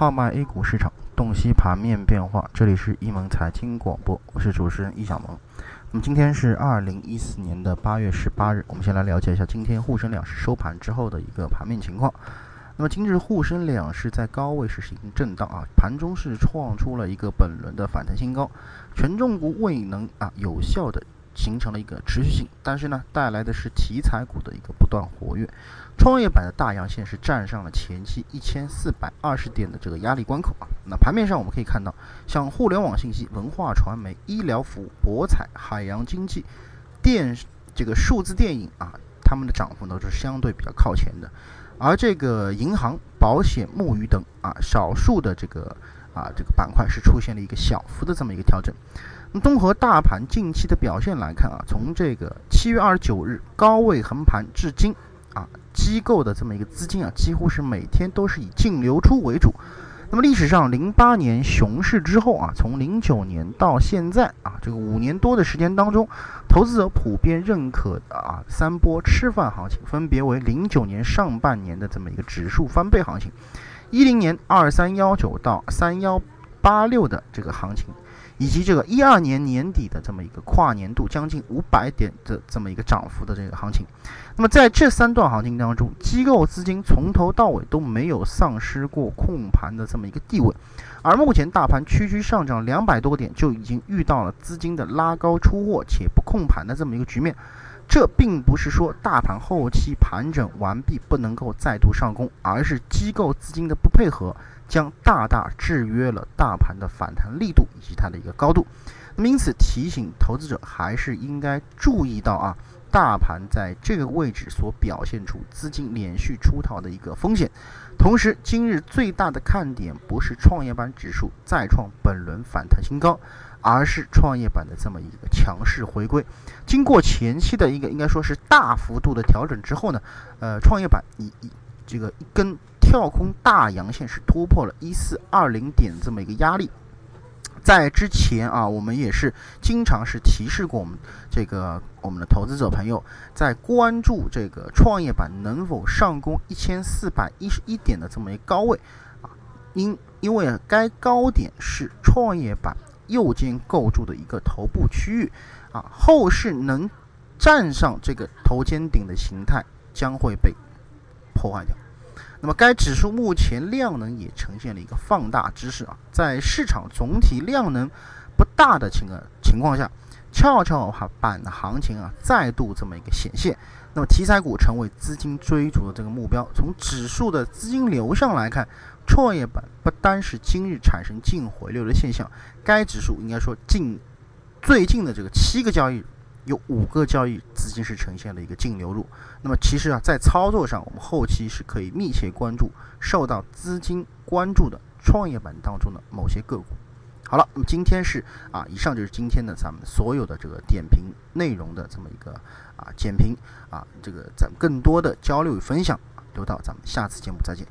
号脉 A 股市场，洞悉盘面变化。这里是一门财经广播，我是主持人易小萌。那么今天是二零一四年的八月十八日，我们先来了解一下今天沪深两市收盘之后的一个盘面情况。那么今日沪深两市在高位实行震荡啊，盘中是创出了一个本轮的反弹新高，权重股未能啊有效的。形成了一个持续性，但是呢，带来的是题材股的一个不断活跃。创业板的大阳线是站上了前期一千四百二十点的这个压力关口啊。那盘面上我们可以看到，像互联网信息、文化传媒、医疗服务、博彩、海洋经济、电这个数字电影啊，它们的涨幅呢是相对比较靠前的。而这个银行、保险、木鱼等啊，少数的这个啊这个板块是出现了一个小幅的这么一个调整。那综合大盘近期的表现来看啊，从这个七月二十九日高位横盘至今啊，机构的这么一个资金啊，几乎是每天都是以净流出为主。那么历史上零八年熊市之后啊，从零九年到现在啊，这个五年多的时间当中，投资者普遍认可的啊三波吃饭行情，分别为零九年上半年的这么一个指数翻倍行情，一零年二三幺九到三幺八六的这个行情。以及这个一二年年底的这么一个跨年度将近五百点的这么一个涨幅的这个行情，那么在这三段行情当中，机构资金从头到尾都没有丧失过控盘的这么一个地位，而目前大盘区区上涨两百多个点就已经遇到了资金的拉高出货且不控盘的这么一个局面。这并不是说大盘后期盘整完毕不能够再度上攻，而是机构资金的不配合，将大大制约了大盘的反弹力度以及它的一个高度。那么因此提醒投资者还是应该注意到啊，大盘在这个位置所表现出资金连续出逃的一个风险。同时，今日最大的看点不是创业板指数再创本轮反弹新高。而是创业板的这么一个强势回归，经过前期的一个应该说是大幅度的调整之后呢，呃，创业板一一这个一根跳空大阳线是突破了一四二零点这么一个压力，在之前啊，我们也是经常是提示过我们这个我们的投资者朋友，在关注这个创业板能否上攻一千四百一十一点的这么一个高位啊，因因为该高点是创业板。右肩构筑的一个头部区域，啊，后市能站上这个头肩顶的形态将会被破坏掉。那么该指数目前量能也呈现了一个放大之势啊，在市场总体量能不大的情况情况下，跷跷板的行情啊再度这么一个显现。那么题材股成为资金追逐的这个目标。从指数的资金流向来看。创业板不单是今日产生净回流的现象，该指数应该说近最近的这个七个交易，有五个交易资金是呈现了一个净流入。那么其实啊，在操作上，我们后期是可以密切关注受到资金关注的创业板当中的某些个股。好了，那么今天是啊，以上就是今天的咱们所有的这个点评内容的这么一个啊简评啊，这个咱更多的交流与分享留到咱们下次节目再见。